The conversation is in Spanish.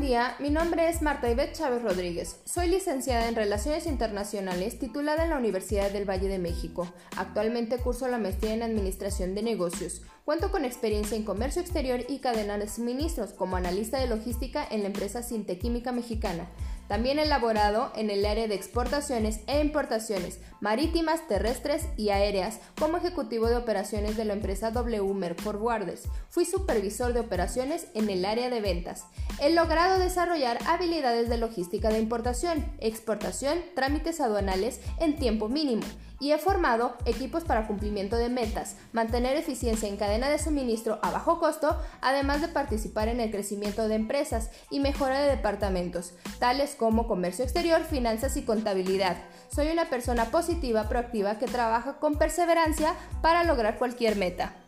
día, mi nombre es Marta Ivette Chávez Rodríguez. Soy licenciada en Relaciones Internacionales, titulada en la Universidad del Valle de México. Actualmente curso la maestría en Administración de Negocios. Cuento con experiencia en comercio exterior y cadena de suministros como analista de logística en la empresa Sintequímica Mexicana. También elaborado en el área de exportaciones e importaciones marítimas, terrestres y aéreas como ejecutivo de operaciones de la empresa W Merck Forwarders. Fui supervisor de operaciones en el área de ventas. He logrado desarrollar habilidades de logística de importación, exportación, trámites aduanales en tiempo mínimo y he formado equipos para cumplimiento de metas, mantener eficiencia en cadena de suministro a bajo costo, además de participar en el crecimiento de empresas y mejora de departamentos, tales como comercio exterior, finanzas y contabilidad. Soy una persona positiva, proactiva, que trabaja con perseverancia para lograr cualquier meta.